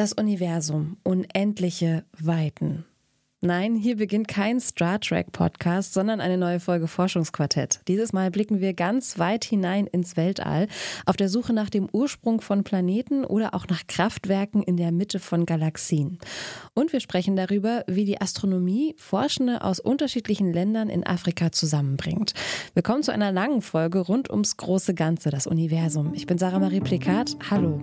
Das Universum, unendliche Weiten. Nein, hier beginnt kein Star Trek Podcast, sondern eine neue Folge Forschungsquartett. Dieses Mal blicken wir ganz weit hinein ins Weltall, auf der Suche nach dem Ursprung von Planeten oder auch nach Kraftwerken in der Mitte von Galaxien. Und wir sprechen darüber, wie die Astronomie Forschende aus unterschiedlichen Ländern in Afrika zusammenbringt. Wir kommen zu einer langen Folge rund ums große Ganze, das Universum. Ich bin Sarah Marie Plikat. Hallo.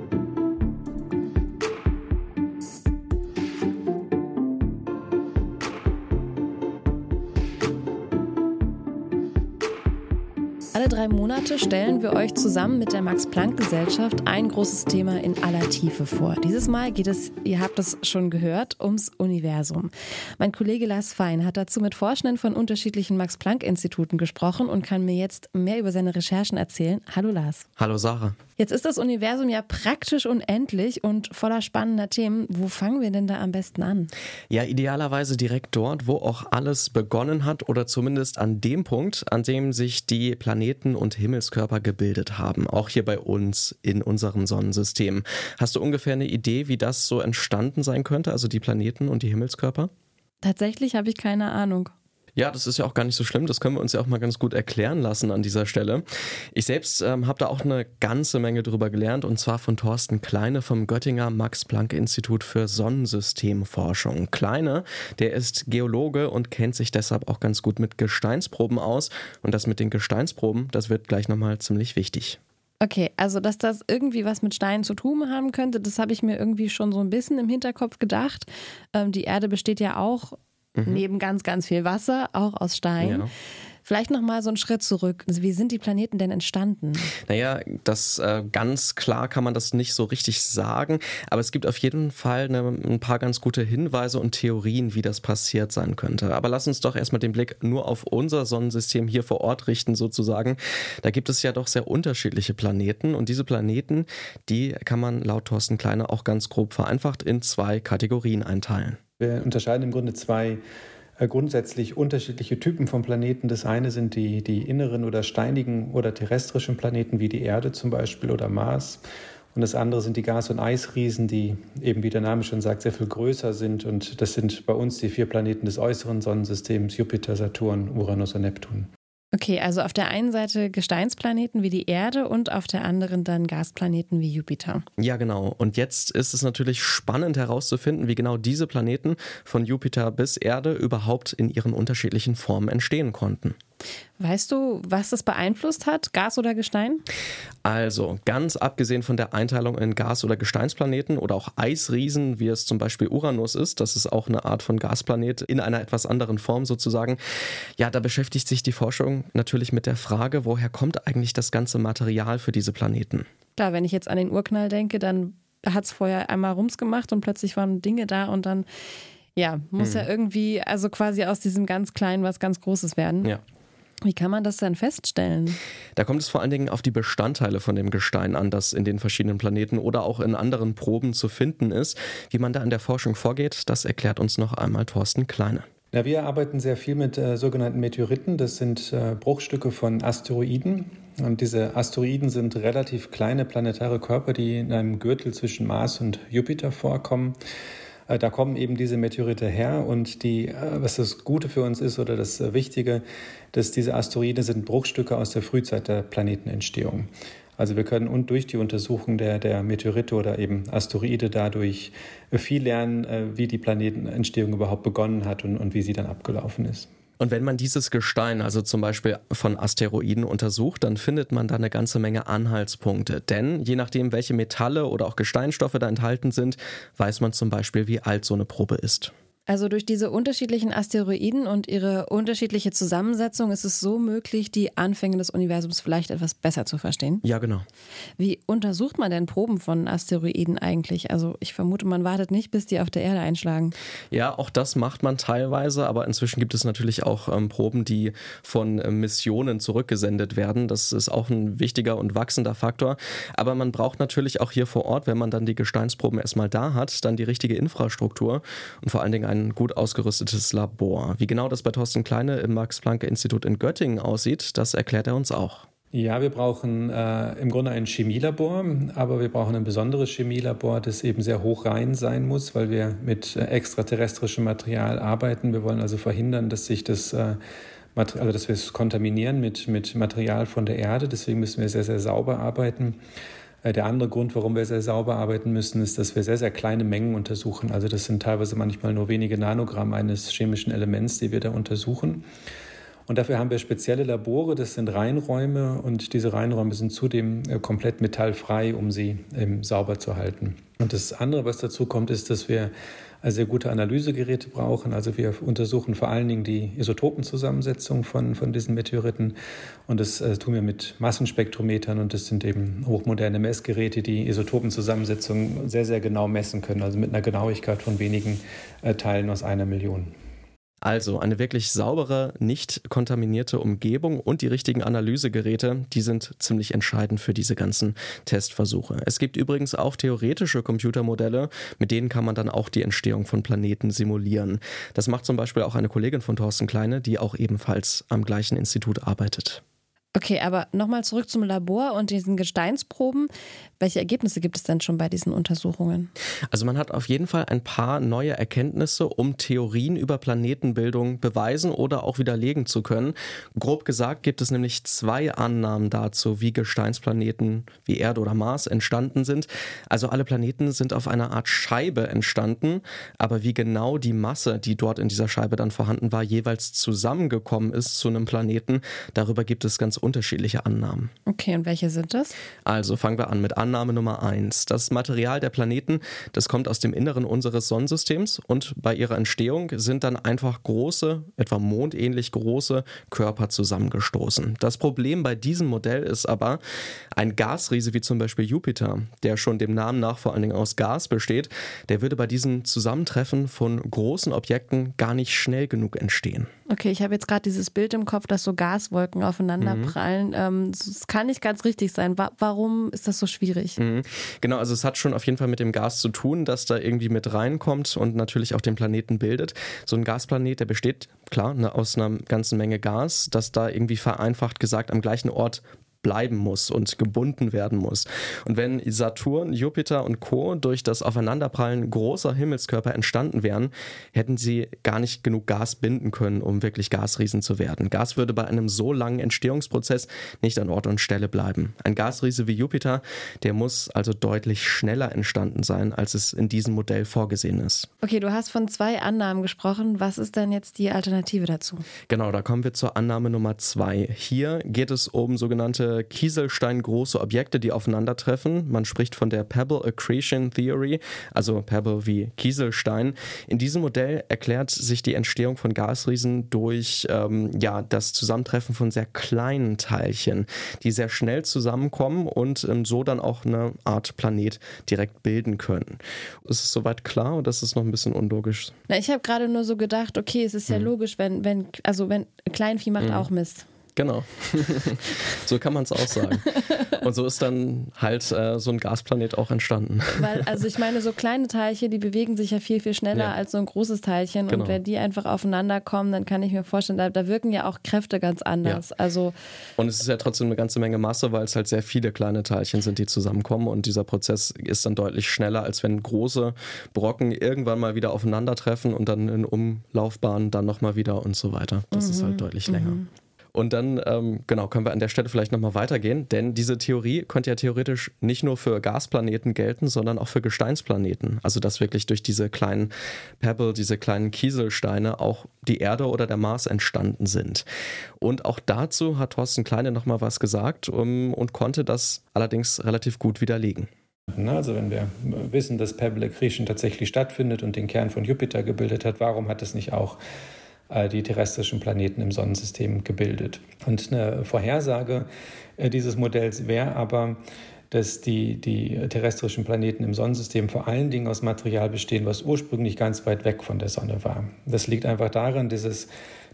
Alle drei Monate stellen wir euch zusammen mit der Max-Planck-Gesellschaft ein großes Thema in aller Tiefe vor. Dieses Mal geht es, ihr habt es schon gehört, ums Universum. Mein Kollege Lars Fein hat dazu mit Forschenden von unterschiedlichen Max-Planck-Instituten gesprochen und kann mir jetzt mehr über seine Recherchen erzählen. Hallo Lars. Hallo Sarah. Jetzt ist das Universum ja praktisch unendlich und voller spannender Themen. Wo fangen wir denn da am besten an? Ja, idealerweise direkt dort, wo auch alles begonnen hat oder zumindest an dem Punkt, an dem sich die Planeten und Himmelskörper gebildet haben, auch hier bei uns in unserem Sonnensystem. Hast du ungefähr eine Idee, wie das so entstanden sein könnte, also die Planeten und die Himmelskörper? Tatsächlich habe ich keine Ahnung. Ja, das ist ja auch gar nicht so schlimm. Das können wir uns ja auch mal ganz gut erklären lassen an dieser Stelle. Ich selbst ähm, habe da auch eine ganze Menge drüber gelernt und zwar von Thorsten Kleine vom Göttinger Max-Planck-Institut für Sonnensystemforschung. Kleine, der ist Geologe und kennt sich deshalb auch ganz gut mit Gesteinsproben aus. Und das mit den Gesteinsproben, das wird gleich nochmal ziemlich wichtig. Okay, also dass das irgendwie was mit Steinen zu tun haben könnte, das habe ich mir irgendwie schon so ein bisschen im Hinterkopf gedacht. Ähm, die Erde besteht ja auch mhm. neben ganz, ganz viel Wasser, auch aus Stein. Ja. Vielleicht noch mal so einen Schritt zurück. Wie sind die Planeten denn entstanden? Naja, das äh, ganz klar kann man das nicht so richtig sagen, aber es gibt auf jeden Fall eine, ein paar ganz gute Hinweise und Theorien, wie das passiert sein könnte. Aber lass uns doch erstmal den Blick nur auf unser Sonnensystem hier vor Ort richten, sozusagen. Da gibt es ja doch sehr unterschiedliche Planeten und diese Planeten, die kann man laut Thorsten Kleine auch ganz grob vereinfacht in zwei Kategorien einteilen. Wir unterscheiden im Grunde zwei äh, grundsätzlich unterschiedliche Typen von Planeten. Das eine sind die, die inneren oder steinigen oder terrestrischen Planeten wie die Erde zum Beispiel oder Mars. Und das andere sind die Gas- und Eisriesen, die eben, wie der Name schon sagt, sehr viel größer sind. Und das sind bei uns die vier Planeten des äußeren Sonnensystems, Jupiter, Saturn, Uranus und Neptun. Okay, also auf der einen Seite Gesteinsplaneten wie die Erde und auf der anderen dann Gasplaneten wie Jupiter. Ja, genau. Und jetzt ist es natürlich spannend herauszufinden, wie genau diese Planeten von Jupiter bis Erde überhaupt in ihren unterschiedlichen Formen entstehen konnten. Weißt du, was das beeinflusst hat, Gas oder Gestein? Also, ganz abgesehen von der Einteilung in Gas- oder Gesteinsplaneten oder auch Eisriesen, wie es zum Beispiel Uranus ist, das ist auch eine Art von Gasplanet in einer etwas anderen Form sozusagen. Ja, da beschäftigt sich die Forschung natürlich mit der Frage, woher kommt eigentlich das ganze Material für diese Planeten? Klar, wenn ich jetzt an den Urknall denke, dann hat es vorher einmal Rums gemacht und plötzlich waren Dinge da und dann, ja, muss hm. ja irgendwie, also quasi aus diesem ganz Kleinen was ganz Großes werden. Ja. Wie kann man das denn feststellen? Da kommt es vor allen Dingen auf die Bestandteile von dem Gestein an, das in den verschiedenen Planeten oder auch in anderen Proben zu finden ist. Wie man da in der Forschung vorgeht, das erklärt uns noch einmal Thorsten Kleine. Ja, wir arbeiten sehr viel mit äh, sogenannten Meteoriten. Das sind äh, Bruchstücke von Asteroiden. Und diese Asteroiden sind relativ kleine planetare Körper, die in einem Gürtel zwischen Mars und Jupiter vorkommen. Äh, da kommen eben diese Meteorite her und die, äh, was das Gute für uns ist oder das äh, Wichtige, dass diese Asteroide sind Bruchstücke aus der Frühzeit der Planetenentstehung. Also wir können und durch die Untersuchung der, der Meteorite oder eben Asteroide dadurch viel lernen, wie die Planetenentstehung überhaupt begonnen hat und, und wie sie dann abgelaufen ist. Und wenn man dieses Gestein, also zum Beispiel von Asteroiden untersucht, dann findet man da eine ganze Menge Anhaltspunkte. Denn je nachdem, welche Metalle oder auch Gesteinstoffe da enthalten sind, weiß man zum Beispiel, wie alt so eine Probe ist. Also durch diese unterschiedlichen Asteroiden und ihre unterschiedliche Zusammensetzung ist es so möglich, die Anfänge des Universums vielleicht etwas besser zu verstehen. Ja, genau. Wie untersucht man denn Proben von Asteroiden eigentlich? Also ich vermute, man wartet nicht, bis die auf der Erde einschlagen. Ja, auch das macht man teilweise, aber inzwischen gibt es natürlich auch ähm, Proben, die von äh, Missionen zurückgesendet werden. Das ist auch ein wichtiger und wachsender Faktor. Aber man braucht natürlich auch hier vor Ort, wenn man dann die Gesteinsproben erstmal da hat, dann die richtige Infrastruktur und vor allen Dingen ein gut ausgerüstetes Labor. Wie genau das bei Thorsten Kleine im Max-Planck-Institut in Göttingen aussieht, das erklärt er uns auch. Ja, wir brauchen äh, im Grunde ein Chemielabor, aber wir brauchen ein besonderes Chemielabor, das eben sehr hoch rein sein muss, weil wir mit äh, extraterrestrischem Material arbeiten. Wir wollen also verhindern, dass sich das äh, also dass wir es kontaminieren mit, mit Material von der Erde. Deswegen müssen wir sehr, sehr sauber arbeiten. Äh, der andere Grund, warum wir sehr sauber arbeiten müssen, ist, dass wir sehr, sehr kleine Mengen untersuchen. Also das sind teilweise manchmal nur wenige Nanogramm eines chemischen Elements, die wir da untersuchen. Und dafür haben wir spezielle Labore, das sind Reinräume und diese Reinräume sind zudem äh, komplett metallfrei, um sie ähm, sauber zu halten. Und das andere, was dazu kommt, ist, dass wir sehr gute Analysegeräte brauchen. Also wir untersuchen vor allen Dingen die Isotopenzusammensetzung von, von diesen Meteoriten und das äh, tun wir mit Massenspektrometern und das sind eben hochmoderne Messgeräte, die Isotopenzusammensetzung sehr, sehr genau messen können, also mit einer Genauigkeit von wenigen äh, Teilen aus einer Million. Also eine wirklich saubere, nicht kontaminierte Umgebung und die richtigen Analysegeräte, die sind ziemlich entscheidend für diese ganzen Testversuche. Es gibt übrigens auch theoretische Computermodelle, mit denen kann man dann auch die Entstehung von Planeten simulieren. Das macht zum Beispiel auch eine Kollegin von Thorsten Kleine, die auch ebenfalls am gleichen Institut arbeitet. Okay, aber nochmal zurück zum Labor und diesen Gesteinsproben. Welche Ergebnisse gibt es denn schon bei diesen Untersuchungen? Also man hat auf jeden Fall ein paar neue Erkenntnisse, um Theorien über Planetenbildung beweisen oder auch widerlegen zu können. Grob gesagt gibt es nämlich zwei Annahmen dazu, wie Gesteinsplaneten wie Erde oder Mars entstanden sind. Also alle Planeten sind auf einer Art Scheibe entstanden, aber wie genau die Masse, die dort in dieser Scheibe dann vorhanden war, jeweils zusammengekommen ist zu einem Planeten, darüber gibt es ganz unterschiedliche Annahmen. Okay, und welche sind das? Also fangen wir an mit Annahme Nummer eins. Das Material der Planeten, das kommt aus dem Inneren unseres Sonnensystems und bei ihrer Entstehung sind dann einfach große, etwa mondähnlich große Körper zusammengestoßen. Das Problem bei diesem Modell ist aber, ein Gasriese wie zum Beispiel Jupiter, der schon dem Namen nach vor allen Dingen aus Gas besteht, der würde bei diesem Zusammentreffen von großen Objekten gar nicht schnell genug entstehen. Okay, ich habe jetzt gerade dieses Bild im Kopf, dass so Gaswolken aufeinander mhm. Prallen. Ähm, das kann nicht ganz richtig sein. warum ist das so schwierig? Mhm. Genau, also es hat schon auf jeden Fall mit dem Gas zu tun, dass da irgendwie mit reinkommt und natürlich auch den Planeten bildet. So ein Gasplanet, der besteht klar ne, aus einer ganzen Menge Gas, das da irgendwie vereinfacht gesagt am gleichen Ort bleiben muss und gebunden werden muss. Und wenn Saturn, Jupiter und Co. durch das Aufeinanderprallen großer Himmelskörper entstanden wären, hätten sie gar nicht genug Gas binden können, um wirklich Gasriesen zu werden. Gas würde bei einem so langen Entstehungsprozess nicht an Ort und Stelle bleiben. Ein Gasriese wie Jupiter, der muss also deutlich schneller entstanden sein, als es in diesem Modell vorgesehen ist. Okay, du hast von zwei Annahmen gesprochen. Was ist denn jetzt die Alternative dazu? Genau, da kommen wir zur Annahme Nummer zwei. Hier geht es um sogenannte Kieselstein große Objekte, die aufeinandertreffen. Man spricht von der Pebble Accretion Theory, also Pebble wie Kieselstein. In diesem Modell erklärt sich die Entstehung von Gasriesen durch ähm, ja, das Zusammentreffen von sehr kleinen Teilchen, die sehr schnell zusammenkommen und ähm, so dann auch eine Art Planet direkt bilden können. Ist es soweit klar oder ist es noch ein bisschen unlogisch? Na, ich habe gerade nur so gedacht, okay, es ist ja hm. logisch, wenn, wenn, also wenn Kleinvieh macht hm. auch Mist. Genau. so kann man es auch sagen. Und so ist dann halt äh, so ein Gasplanet auch entstanden. Weil, also ich meine, so kleine Teilchen, die bewegen sich ja viel, viel schneller ja. als so ein großes Teilchen. Genau. Und wenn die einfach aufeinander kommen, dann kann ich mir vorstellen, da, da wirken ja auch Kräfte ganz anders. Ja. Also und es ist ja trotzdem eine ganze Menge Masse, weil es halt sehr viele kleine Teilchen sind, die zusammenkommen. Und dieser Prozess ist dann deutlich schneller, als wenn große Brocken irgendwann mal wieder aufeinandertreffen und dann in Umlaufbahnen dann nochmal wieder und so weiter. Das mhm. ist halt deutlich länger. Mhm. Und dann, ähm, genau, können wir an der Stelle vielleicht nochmal weitergehen, denn diese Theorie könnte ja theoretisch nicht nur für Gasplaneten gelten, sondern auch für Gesteinsplaneten. Also, dass wirklich durch diese kleinen Pebble, diese kleinen Kieselsteine auch die Erde oder der Mars entstanden sind. Und auch dazu hat Thorsten Kleine nochmal was gesagt um, und konnte das allerdings relativ gut widerlegen. Also wenn wir wissen, dass Pebble Accretion tatsächlich stattfindet und den Kern von Jupiter gebildet hat, warum hat es nicht auch die terrestrischen Planeten im Sonnensystem gebildet? Und eine Vorhersage äh, dieses Modells wäre aber, dass die, die terrestrischen Planeten im Sonnensystem vor allen Dingen aus Material bestehen, was ursprünglich ganz weit weg von der Sonne war. Das liegt einfach daran, dieses,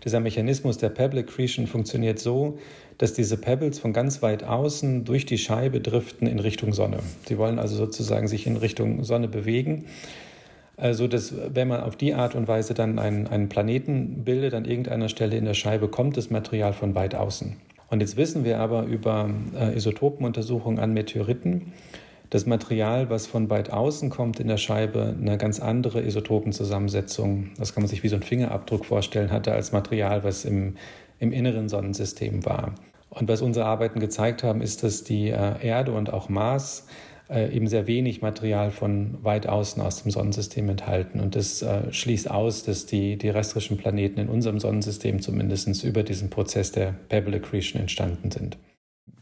dieser Mechanismus der Pebble Accretion funktioniert so, dass diese Pebbles von ganz weit außen durch die Scheibe driften in Richtung Sonne. Sie wollen also sozusagen sich in Richtung Sonne bewegen so also dass wenn man auf die Art und Weise dann einen, einen Planeten bildet, an irgendeiner Stelle in der Scheibe kommt das Material von weit außen. Und jetzt wissen wir aber über äh, Isotopenuntersuchungen an Meteoriten, das Material, was von weit außen kommt in der Scheibe, eine ganz andere Isotopenzusammensetzung, das kann man sich wie so ein Fingerabdruck vorstellen, hatte als Material, was im, im inneren Sonnensystem war. Und was unsere Arbeiten gezeigt haben, ist, dass die äh, Erde und auch Mars äh, eben sehr wenig Material von weit außen aus dem Sonnensystem enthalten. Und das äh, schließt aus, dass die, die restrischen Planeten in unserem Sonnensystem zumindest über diesen Prozess der Pebble Accretion entstanden sind.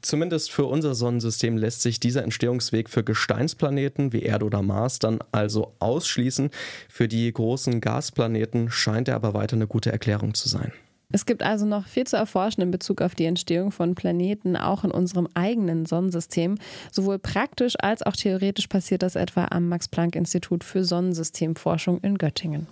Zumindest für unser Sonnensystem lässt sich dieser Entstehungsweg für Gesteinsplaneten wie Erde oder Mars dann also ausschließen. Für die großen Gasplaneten scheint er aber weiter eine gute Erklärung zu sein. Es gibt also noch viel zu erforschen in Bezug auf die Entstehung von Planeten, auch in unserem eigenen Sonnensystem. Sowohl praktisch als auch theoretisch passiert das etwa am Max-Planck-Institut für Sonnensystemforschung in Göttingen.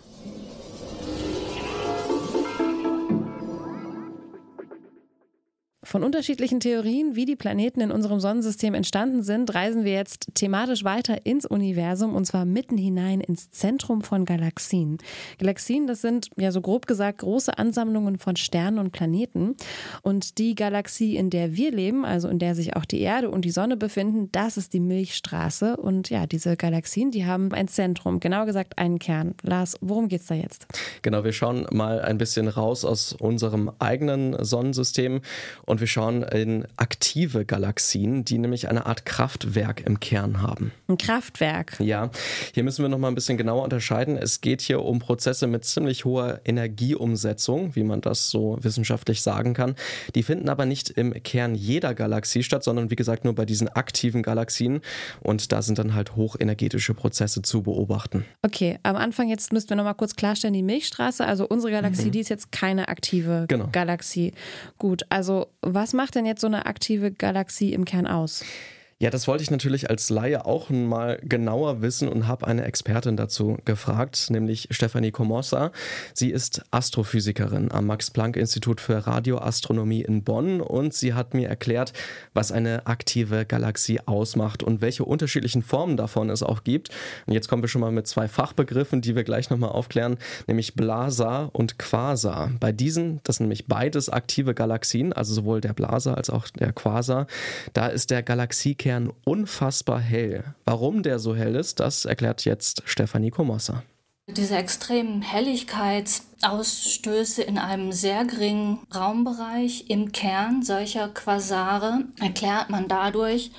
Von unterschiedlichen Theorien, wie die Planeten in unserem Sonnensystem entstanden sind, reisen wir jetzt thematisch weiter ins Universum und zwar mitten hinein ins Zentrum von Galaxien. Galaxien, das sind ja so grob gesagt große Ansammlungen von Sternen und Planeten. Und die Galaxie, in der wir leben, also in der sich auch die Erde und die Sonne befinden, das ist die Milchstraße. Und ja, diese Galaxien, die haben ein Zentrum, genauer gesagt einen Kern. Lars, worum geht's da jetzt? Genau, wir schauen mal ein bisschen raus aus unserem eigenen Sonnensystem wir schauen in aktive Galaxien, die nämlich eine Art Kraftwerk im Kern haben. Ein Kraftwerk? Ja, hier müssen wir noch mal ein bisschen genauer unterscheiden. Es geht hier um Prozesse mit ziemlich hoher Energieumsetzung, wie man das so wissenschaftlich sagen kann. Die finden aber nicht im Kern jeder Galaxie statt, sondern wie gesagt nur bei diesen aktiven Galaxien. Und da sind dann halt hochenergetische Prozesse zu beobachten. Okay, am Anfang jetzt müssten wir noch mal kurz klarstellen, die Milchstraße, also unsere Galaxie, mhm. die ist jetzt keine aktive genau. Galaxie. Gut, also was macht denn jetzt so eine aktive Galaxie im Kern aus? Ja, das wollte ich natürlich als Laie auch mal genauer wissen und habe eine Expertin dazu gefragt, nämlich Stefanie Comossa. Sie ist Astrophysikerin am Max-Planck-Institut für Radioastronomie in Bonn und sie hat mir erklärt, was eine aktive Galaxie ausmacht und welche unterschiedlichen Formen davon es auch gibt. Und jetzt kommen wir schon mal mit zwei Fachbegriffen, die wir gleich nochmal aufklären, nämlich Blasa und Quasar. Bei diesen, das sind nämlich beides aktive Galaxien, also sowohl der Blasa als auch der Quasar, da ist der Galaxiekern Stern unfassbar hell. Warum der so hell ist, das erklärt jetzt Stefanie Komossa. Diese extremen Helligkeitsausstöße in einem sehr geringen Raumbereich im Kern solcher Quasare erklärt man dadurch,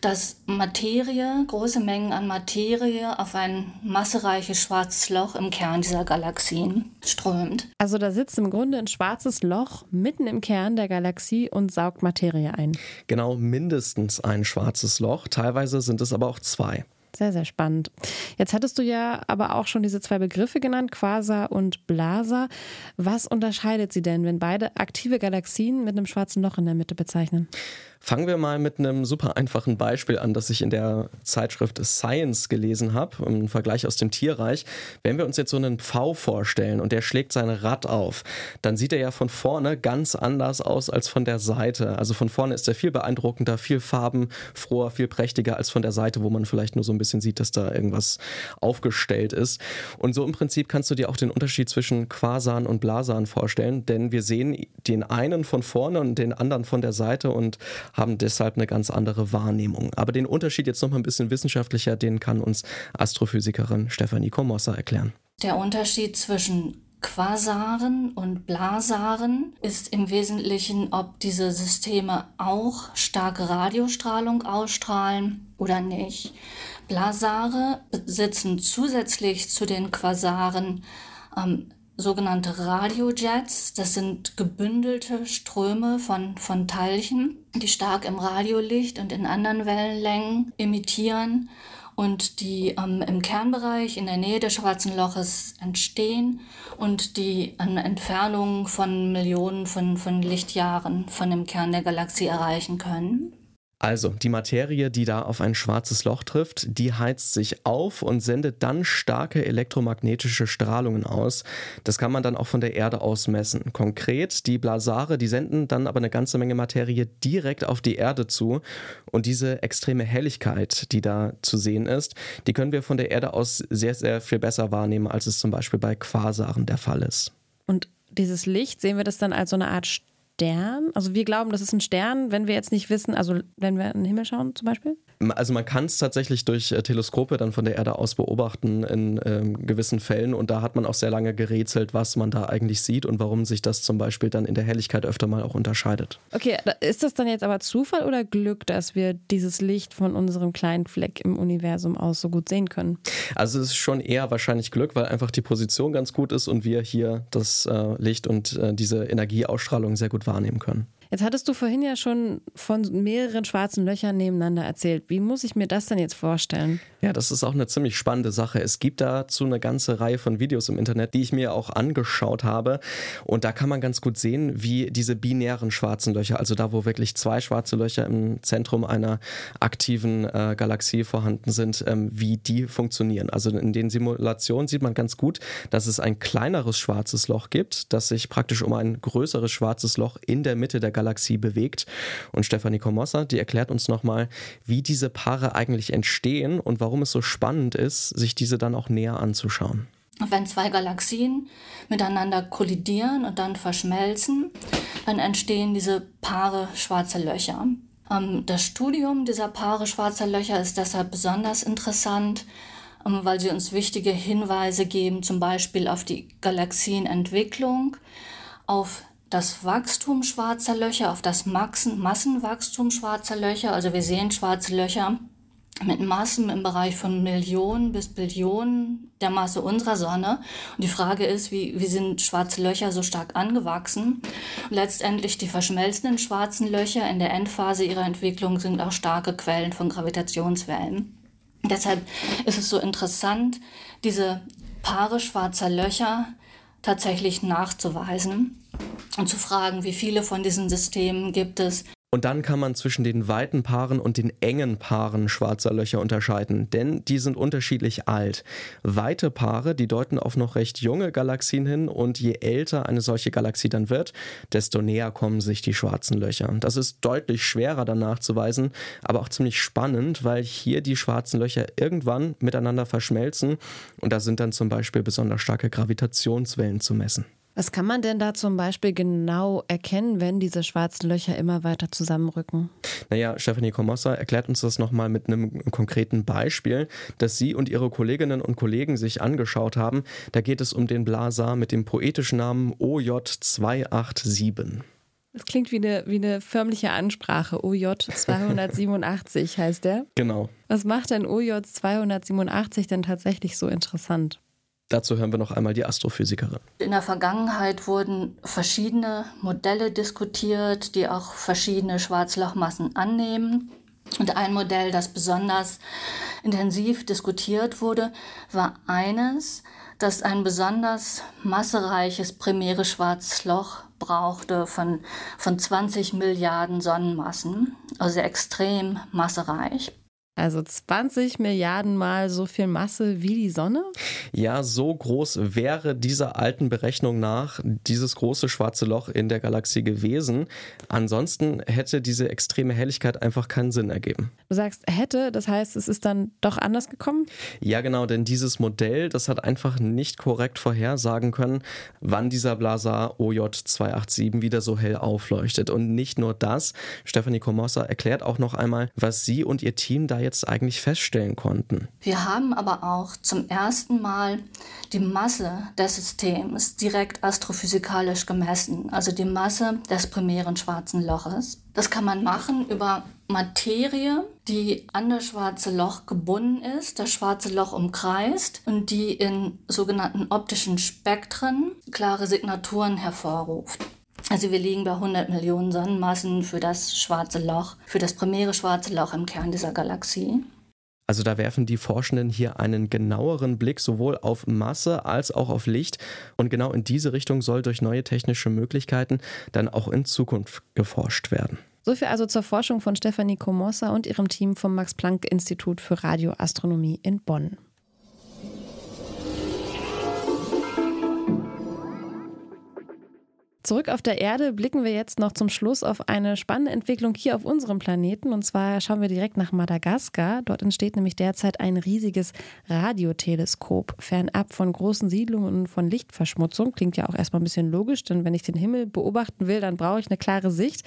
dass Materie, große Mengen an Materie auf ein massereiches schwarzes Loch im Kern dieser Galaxien strömt. Also da sitzt im Grunde ein schwarzes Loch mitten im Kern der Galaxie und saugt Materie ein. Genau, mindestens ein schwarzes Loch. Teilweise sind es aber auch zwei. Sehr, sehr spannend. Jetzt hattest du ja aber auch schon diese zwei Begriffe genannt, Quasar und Blasa. Was unterscheidet sie denn, wenn beide aktive Galaxien mit einem schwarzen Loch in der Mitte bezeichnen? Fangen wir mal mit einem super einfachen Beispiel an, das ich in der Zeitschrift Science gelesen habe, im Vergleich aus dem Tierreich. Wenn wir uns jetzt so einen Pfau vorstellen und der schlägt sein Rad auf, dann sieht er ja von vorne ganz anders aus als von der Seite. Also von vorne ist er viel beeindruckender, viel farbenfroher, viel prächtiger als von der Seite, wo man vielleicht nur so ein bisschen sieht, dass da irgendwas aufgestellt ist. Und so im Prinzip kannst du dir auch den Unterschied zwischen Quasaren und Blasaren vorstellen, denn wir sehen den einen von vorne und den anderen von der Seite und haben deshalb eine ganz andere Wahrnehmung. Aber den Unterschied jetzt noch mal ein bisschen wissenschaftlicher, den kann uns Astrophysikerin Stefanie Komossa erklären. Der Unterschied zwischen Quasaren und Blasaren ist im Wesentlichen, ob diese Systeme auch starke Radiostrahlung ausstrahlen oder nicht. Blasare besitzen zusätzlich zu den Quasaren ähm, sogenannte Radiojets. Das sind gebündelte Ströme von, von Teilchen, die stark im Radiolicht und in anderen Wellenlängen emittieren und die ähm, im Kernbereich in der Nähe des schwarzen Loches entstehen und die eine Entfernung von Millionen von, von Lichtjahren von dem Kern der Galaxie erreichen können. Also, die Materie, die da auf ein schwarzes Loch trifft, die heizt sich auf und sendet dann starke elektromagnetische Strahlungen aus. Das kann man dann auch von der Erde aus messen. Konkret, die Blasare, die senden dann aber eine ganze Menge Materie direkt auf die Erde zu. Und diese extreme Helligkeit, die da zu sehen ist, die können wir von der Erde aus sehr, sehr viel besser wahrnehmen, als es zum Beispiel bei Quasaren der Fall ist. Und dieses Licht, sehen wir das dann als so eine Art Stern? Also wir glauben, das ist ein Stern, wenn wir jetzt nicht wissen, also wenn wir in den Himmel schauen zum Beispiel? Also man kann es tatsächlich durch äh, Teleskope dann von der Erde aus beobachten in ähm, gewissen Fällen und da hat man auch sehr lange gerätselt, was man da eigentlich sieht und warum sich das zum Beispiel dann in der Helligkeit öfter mal auch unterscheidet. Okay, ist das dann jetzt aber Zufall oder Glück, dass wir dieses Licht von unserem kleinen Fleck im Universum aus so gut sehen können? Also es ist schon eher wahrscheinlich Glück, weil einfach die Position ganz gut ist und wir hier das äh, Licht und äh, diese Energieausstrahlung sehr gut wahrnehmen können. Jetzt hattest du vorhin ja schon von mehreren schwarzen Löchern nebeneinander erzählt. Wie muss ich mir das denn jetzt vorstellen? Ja, das ist auch eine ziemlich spannende Sache. Es gibt dazu eine ganze Reihe von Videos im Internet, die ich mir auch angeschaut habe. Und da kann man ganz gut sehen, wie diese binären schwarzen Löcher, also da, wo wirklich zwei schwarze Löcher im Zentrum einer aktiven äh, Galaxie vorhanden sind, ähm, wie die funktionieren. Also in den Simulationen sieht man ganz gut, dass es ein kleineres schwarzes Loch gibt, das sich praktisch um ein größeres schwarzes Loch in der Mitte der Galaxie Galaxie bewegt. Und Stefanie Komossa, die erklärt uns nochmal, wie diese Paare eigentlich entstehen und warum es so spannend ist, sich diese dann auch näher anzuschauen. Wenn zwei Galaxien miteinander kollidieren und dann verschmelzen, dann entstehen diese Paare schwarzer Löcher. Ähm, das Studium dieser Paare schwarzer Löcher ist deshalb besonders interessant, ähm, weil sie uns wichtige Hinweise geben, zum Beispiel auf die Galaxienentwicklung, auf das Wachstum schwarzer Löcher, auf das Massenwachstum schwarzer Löcher. Also wir sehen schwarze Löcher mit Massen im Bereich von Millionen bis Billionen der Masse unserer Sonne. Und die Frage ist, wie, wie sind schwarze Löcher so stark angewachsen? Und letztendlich die verschmelzenden schwarzen Löcher in der Endphase ihrer Entwicklung sind auch starke Quellen von Gravitationswellen. Deshalb ist es so interessant, diese Paare schwarzer Löcher tatsächlich nachzuweisen und zu fragen, wie viele von diesen Systemen gibt es, und dann kann man zwischen den weiten Paaren und den engen Paaren schwarzer Löcher unterscheiden, denn die sind unterschiedlich alt. Weite Paare, die deuten auf noch recht junge Galaxien hin und je älter eine solche Galaxie dann wird, desto näher kommen sich die schwarzen Löcher. Das ist deutlich schwerer dann nachzuweisen, aber auch ziemlich spannend, weil hier die schwarzen Löcher irgendwann miteinander verschmelzen und da sind dann zum Beispiel besonders starke Gravitationswellen zu messen. Was kann man denn da zum Beispiel genau erkennen, wenn diese schwarzen Löcher immer weiter zusammenrücken? Naja, Stephanie Komossa erklärt uns das nochmal mit einem konkreten Beispiel, das sie und ihre Kolleginnen und Kollegen sich angeschaut haben. Da geht es um den Blasar mit dem poetischen Namen OJ287. Das klingt wie eine, wie eine förmliche Ansprache. OJ 287 heißt der. Genau. Was macht denn OJ 287 denn tatsächlich so interessant? Dazu hören wir noch einmal die Astrophysikerin. In der Vergangenheit wurden verschiedene Modelle diskutiert, die auch verschiedene Schwarzlochmassen annehmen. Und ein Modell, das besonders intensiv diskutiert wurde, war eines, das ein besonders massereiches primäres Schwarzloch brauchte von, von 20 Milliarden Sonnenmassen, also extrem massereich. Also 20 Milliarden Mal so viel Masse wie die Sonne? Ja, so groß wäre dieser alten Berechnung nach dieses große schwarze Loch in der Galaxie gewesen. Ansonsten hätte diese extreme Helligkeit einfach keinen Sinn ergeben. Du sagst hätte, das heißt, es ist dann doch anders gekommen? Ja, genau, denn dieses Modell, das hat einfach nicht korrekt vorhersagen können, wann dieser Blasar OJ287 wieder so hell aufleuchtet. Und nicht nur das, Stephanie Komossa erklärt auch noch einmal, was sie und ihr Team da jetzt jetzt eigentlich feststellen konnten. Wir haben aber auch zum ersten Mal die Masse des Systems direkt astrophysikalisch gemessen, also die Masse des primären schwarzen Loches. Das kann man machen über Materie, die an das schwarze Loch gebunden ist, das schwarze Loch umkreist und die in sogenannten optischen Spektren klare Signaturen hervorruft. Also wir liegen bei 100 Millionen Sonnenmassen für das schwarze Loch, für das primäre schwarze Loch im Kern dieser Galaxie. Also da werfen die Forschenden hier einen genaueren Blick sowohl auf Masse als auch auf Licht. Und genau in diese Richtung soll durch neue technische Möglichkeiten dann auch in Zukunft geforscht werden. So viel also zur Forschung von Stefanie Komossa und ihrem Team vom Max-Planck-Institut für Radioastronomie in Bonn. Zurück auf der Erde blicken wir jetzt noch zum Schluss auf eine spannende Entwicklung hier auf unserem Planeten. Und zwar schauen wir direkt nach Madagaskar. Dort entsteht nämlich derzeit ein riesiges Radioteleskop, fernab von großen Siedlungen und von Lichtverschmutzung. Klingt ja auch erstmal ein bisschen logisch, denn wenn ich den Himmel beobachten will, dann brauche ich eine klare Sicht.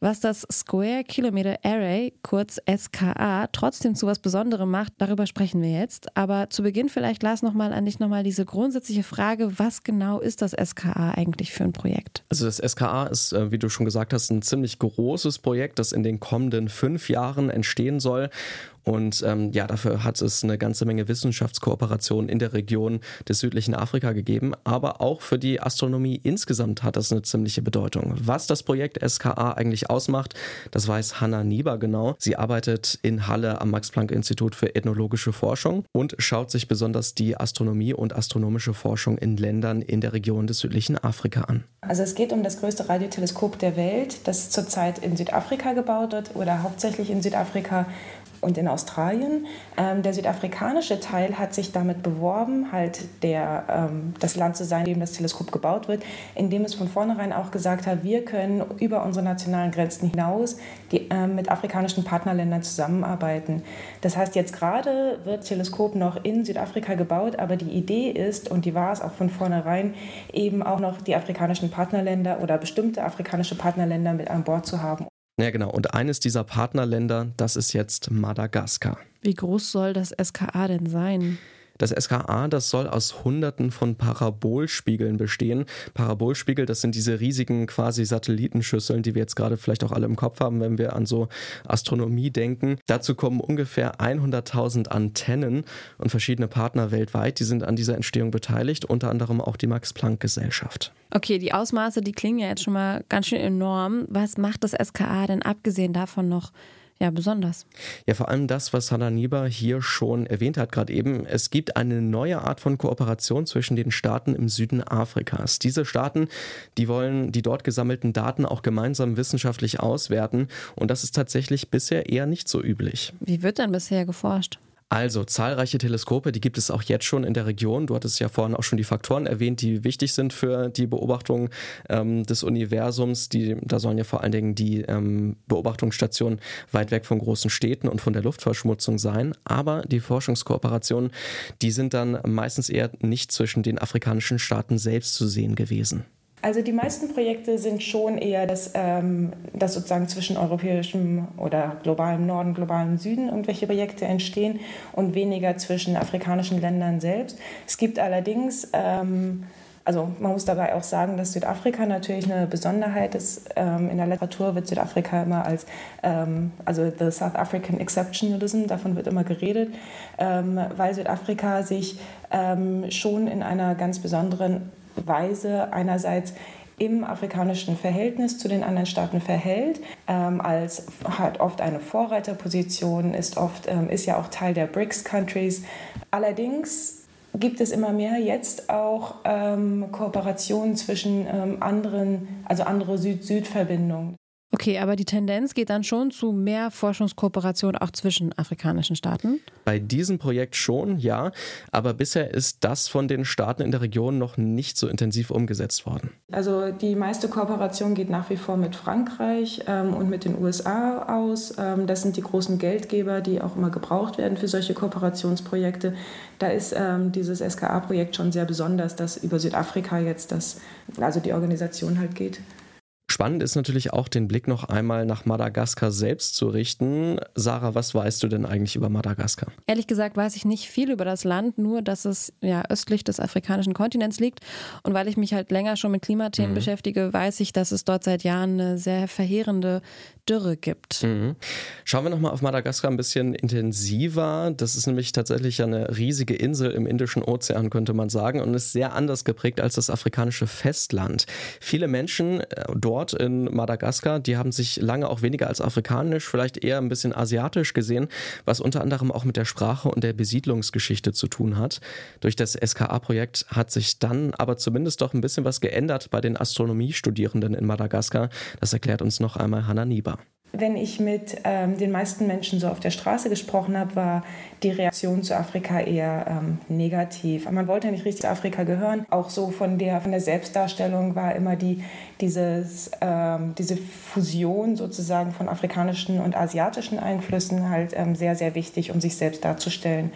Was das Square Kilometer Array, kurz SKA, trotzdem zu was Besonderem macht, darüber sprechen wir jetzt. Aber zu Beginn vielleicht, Lars, nochmal an dich nochmal diese grundsätzliche Frage, was genau ist das SKA eigentlich für ein Projekt? Also das SKA ist, äh, wie du schon gesagt hast, ein ziemlich großes Projekt, das in den kommenden fünf Jahren entstehen soll. Und ähm, ja, dafür hat es eine ganze Menge Wissenschaftskooperation in der Region des südlichen Afrika gegeben. Aber auch für die Astronomie insgesamt hat das eine ziemliche Bedeutung. Was das Projekt SKA eigentlich ausmacht, das weiß Hanna Nieber genau. Sie arbeitet in Halle am Max-Planck-Institut für ethnologische Forschung und schaut sich besonders die Astronomie und astronomische Forschung in Ländern in der Region des südlichen Afrika an. Also es geht um das größte Radioteleskop der Welt, das zurzeit in Südafrika gebaut wird oder hauptsächlich in Südafrika und in Australien. Ähm, der südafrikanische Teil hat sich damit beworben, halt der, ähm, das Land zu sein, in dem das Teleskop gebaut wird, indem es von vornherein auch gesagt hat, wir können über unsere nationalen Grenzen hinaus die, ähm, mit afrikanischen Partnerländern zusammenarbeiten. Das heißt, jetzt gerade wird Teleskop noch in Südafrika gebaut, aber die Idee ist, und die war es auch von vornherein, eben auch noch die afrikanischen Partnerländer oder bestimmte afrikanische Partnerländer mit an Bord zu haben. Ja, genau. Und eines dieser Partnerländer, das ist jetzt Madagaskar. Wie groß soll das SKA denn sein? Das SKA, das soll aus Hunderten von Parabolspiegeln bestehen. Parabolspiegel, das sind diese riesigen quasi Satellitenschüsseln, die wir jetzt gerade vielleicht auch alle im Kopf haben, wenn wir an so Astronomie denken. Dazu kommen ungefähr 100.000 Antennen und verschiedene Partner weltweit, die sind an dieser Entstehung beteiligt, unter anderem auch die Max-Planck-Gesellschaft. Okay, die Ausmaße, die klingen ja jetzt schon mal ganz schön enorm. Was macht das SKA denn abgesehen davon noch ja, besonders. Ja, vor allem das, was Hannah Nieber hier schon erwähnt hat, gerade eben. Es gibt eine neue Art von Kooperation zwischen den Staaten im Süden Afrikas. Diese Staaten, die wollen die dort gesammelten Daten auch gemeinsam wissenschaftlich auswerten. Und das ist tatsächlich bisher eher nicht so üblich. Wie wird denn bisher geforscht? Also zahlreiche Teleskope, die gibt es auch jetzt schon in der Region. Du hattest ja vorhin auch schon die Faktoren erwähnt, die wichtig sind für die Beobachtung ähm, des Universums. Die, da sollen ja vor allen Dingen die ähm, Beobachtungsstationen weit weg von großen Städten und von der Luftverschmutzung sein. Aber die Forschungskooperationen, die sind dann meistens eher nicht zwischen den afrikanischen Staaten selbst zu sehen gewesen. Also die meisten Projekte sind schon eher, dass, ähm, dass sozusagen zwischen europäischem oder globalem Norden, globalem Süden irgendwelche Projekte entstehen und weniger zwischen afrikanischen Ländern selbst. Es gibt allerdings, ähm, also man muss dabei auch sagen, dass Südafrika natürlich eine Besonderheit ist. Ähm, in der Literatur wird Südafrika immer als, ähm, also the South African Exceptionalism, davon wird immer geredet, ähm, weil Südafrika sich ähm, schon in einer ganz besonderen Weise einerseits im afrikanischen Verhältnis zu den anderen Staaten verhält, ähm, als hat oft eine Vorreiterposition, ist oft ähm, ist ja auch Teil der BRICS-Countries. Allerdings gibt es immer mehr jetzt auch ähm, Kooperationen zwischen ähm, anderen, also andere Süd-Süd-Verbindungen. Okay, aber die Tendenz geht dann schon zu mehr Forschungskooperation auch zwischen afrikanischen Staaten? Bei diesem Projekt schon, ja. Aber bisher ist das von den Staaten in der Region noch nicht so intensiv umgesetzt worden. Also die meiste Kooperation geht nach wie vor mit Frankreich ähm, und mit den USA aus. Ähm, das sind die großen Geldgeber, die auch immer gebraucht werden für solche Kooperationsprojekte. Da ist ähm, dieses SKA-Projekt schon sehr besonders, dass über Südafrika jetzt das, also die Organisation halt geht. Spannend ist natürlich auch, den Blick noch einmal nach Madagaskar selbst zu richten. Sarah, was weißt du denn eigentlich über Madagaskar? Ehrlich gesagt weiß ich nicht viel über das Land, nur dass es ja östlich des afrikanischen Kontinents liegt. Und weil ich mich halt länger schon mit Klimathemen mhm. beschäftige, weiß ich, dass es dort seit Jahren eine sehr verheerende Dürre gibt. Mhm. Schauen wir nochmal auf Madagaskar ein bisschen intensiver. Das ist nämlich tatsächlich eine riesige Insel im Indischen Ozean, könnte man sagen, und ist sehr anders geprägt als das afrikanische Festland. Viele Menschen äh, dort in Madagaskar, die haben sich lange auch weniger als afrikanisch, vielleicht eher ein bisschen asiatisch gesehen, was unter anderem auch mit der Sprache und der Besiedlungsgeschichte zu tun hat. Durch das SKA-Projekt hat sich dann aber zumindest doch ein bisschen was geändert bei den Astronomiestudierenden in Madagaskar. Das erklärt uns noch einmal Hanna Nieber. Wenn ich mit ähm, den meisten Menschen so auf der Straße gesprochen habe, war die Reaktion zu Afrika eher ähm, negativ. Man wollte nicht richtig zu Afrika gehören. Auch so von der, von der Selbstdarstellung war immer die, dieses, ähm, diese Fusion sozusagen von afrikanischen und asiatischen Einflüssen halt ähm, sehr, sehr wichtig, um sich selbst darzustellen.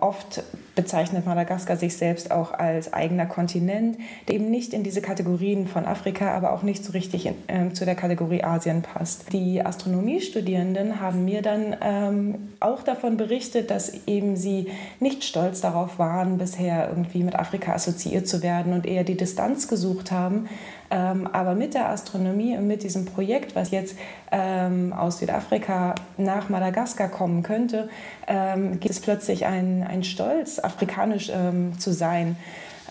Oft bezeichnet Madagaskar sich selbst auch als eigener Kontinent, der eben nicht in diese Kategorien von Afrika, aber auch nicht so richtig in, äh, zu der Kategorie Asien passt. Die Astronomiestudierenden haben mir dann ähm, auch davon berichtet, dass eben sie nicht stolz darauf waren, bisher irgendwie mit Afrika assoziiert zu werden und eher die Distanz gesucht haben, ähm, aber mit der Astronomie und mit diesem Projekt, was jetzt ähm, aus Südafrika nach Madagaskar kommen könnte, ähm, gibt es plötzlich einen Stolz, afrikanisch ähm, zu sein.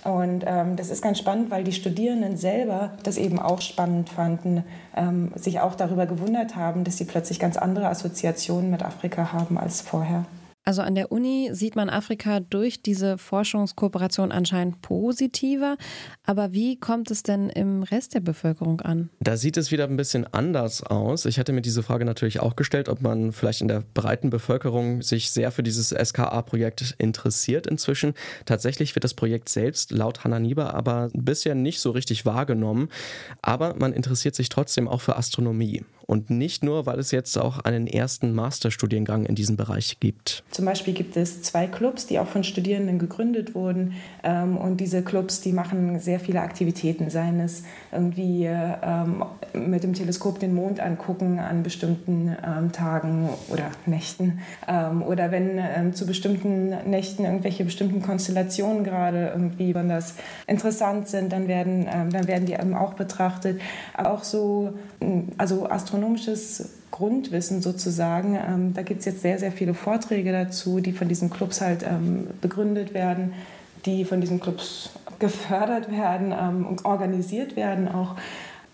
Und ähm, das ist ganz spannend, weil die Studierenden selber das eben auch spannend fanden, ähm, sich auch darüber gewundert haben, dass sie plötzlich ganz andere Assoziationen mit Afrika haben als vorher. Also an der Uni sieht man Afrika durch diese Forschungskooperation anscheinend positiver. Aber wie kommt es denn im Rest der Bevölkerung an? Da sieht es wieder ein bisschen anders aus. Ich hatte mir diese Frage natürlich auch gestellt, ob man vielleicht in der breiten Bevölkerung sich sehr für dieses SKA-Projekt interessiert inzwischen. Tatsächlich wird das Projekt selbst laut Hanna Nieber aber bisher nicht so richtig wahrgenommen. Aber man interessiert sich trotzdem auch für Astronomie. Und nicht nur, weil es jetzt auch einen ersten Masterstudiengang in diesem Bereich gibt. Zum Beispiel gibt es zwei Clubs, die auch von Studierenden gegründet wurden. Ähm, und diese Clubs, die machen sehr viele Aktivitäten, seien es irgendwie ähm, mit dem Teleskop den Mond angucken an bestimmten ähm, Tagen oder Nächten. Oder wenn zu bestimmten Nächten irgendwelche bestimmten Konstellationen gerade irgendwie besonders interessant sind, dann werden, dann werden die eben auch betrachtet. Auch so, also astronomisches Grundwissen sozusagen. Ähm, da gibt es jetzt sehr, sehr viele Vorträge dazu, die von diesen Clubs halt ähm, begründet werden, die von diesen Clubs gefördert werden ähm, und organisiert werden auch.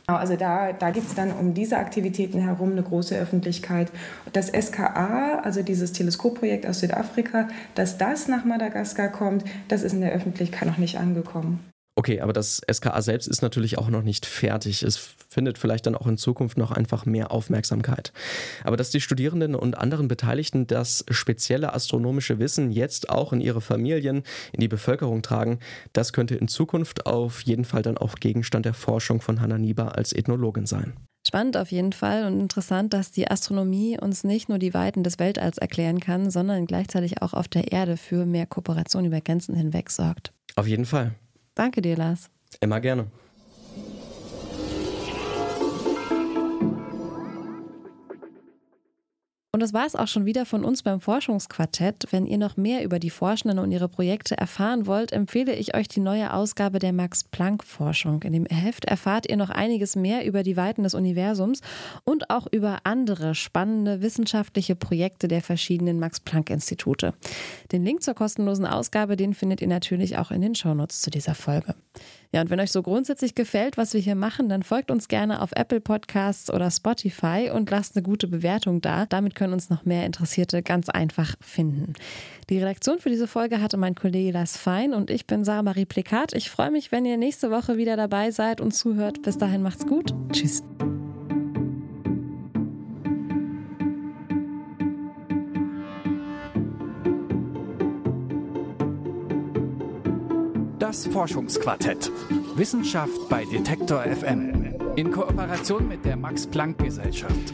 Genau, also da, da gibt es dann um diese Aktivitäten herum eine große Öffentlichkeit. Das SKA, also dieses Teleskopprojekt aus Südafrika, dass das nach Madagaskar kommt, das ist in der Öffentlichkeit noch nicht angekommen. Okay, aber das SKA selbst ist natürlich auch noch nicht fertig. Es findet vielleicht dann auch in Zukunft noch einfach mehr Aufmerksamkeit. Aber dass die Studierenden und anderen Beteiligten das spezielle astronomische Wissen jetzt auch in ihre Familien, in die Bevölkerung tragen, das könnte in Zukunft auf jeden Fall dann auch Gegenstand der Forschung von Hanna Nieber als Ethnologin sein. Spannend auf jeden Fall und interessant, dass die Astronomie uns nicht nur die Weiten des Weltalls erklären kann, sondern gleichzeitig auch auf der Erde für mehr Kooperation über Grenzen hinweg sorgt. Auf jeden Fall. Danke dir, Lars. Immer gerne. Und das war es auch schon wieder von uns beim Forschungsquartett. Wenn ihr noch mehr über die Forschenden und ihre Projekte erfahren wollt, empfehle ich euch die neue Ausgabe der Max-Planck-Forschung. In dem Heft erfahrt ihr noch einiges mehr über die Weiten des Universums und auch über andere spannende wissenschaftliche Projekte der verschiedenen Max-Planck-Institute. Den Link zur kostenlosen Ausgabe, den findet ihr natürlich auch in den Shownotes zu dieser Folge. Ja, und wenn euch so grundsätzlich gefällt, was wir hier machen, dann folgt uns gerne auf Apple Podcasts oder Spotify und lasst eine gute Bewertung da. Damit können uns noch mehr Interessierte ganz einfach finden. Die Redaktion für diese Folge hatte mein Kollege Lars Fein und ich bin Sarah Marie Plikat. Ich freue mich, wenn ihr nächste Woche wieder dabei seid und zuhört. Bis dahin macht's gut. Tschüss. Das Forschungsquartett. Wissenschaft bei Detektor FM. In Kooperation mit der Max-Planck-Gesellschaft.